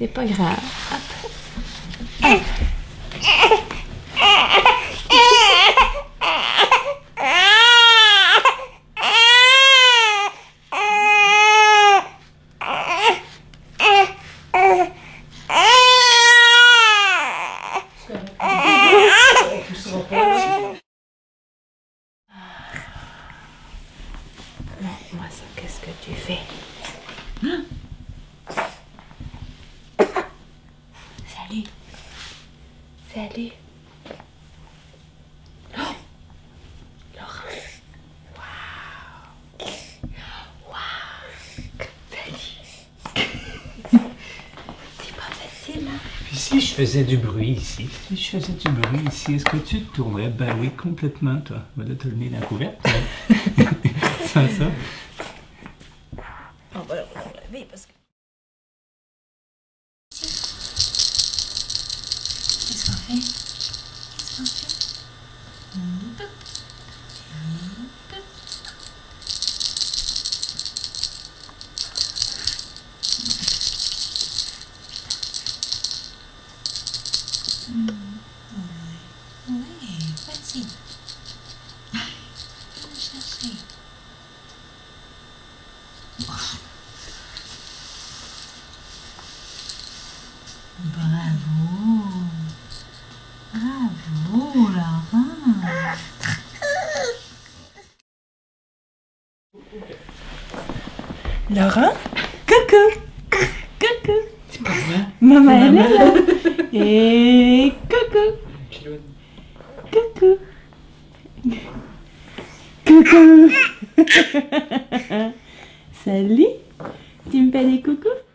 C'est pas grave. Moi, ça, qu'est-ce que tu fais? Salut. Salut. Oh Laurent. Wow. Wow. Salut. C'est pas facile, hein? Puis si je faisais du bruit ici, si je faisais du bruit ici, est-ce que tu te tournerais? Ben oui, complètement, toi. Voilà, t'as le nez dans la couverte. Sans ça. On va le parce que. Bravo. Bravo, Laurent. Laurent, coucou. Coucou. C'est pas vrai? Maman, elle est là. Et coucou. Coucou. Coucou. Salut. Tu me fais des coucous?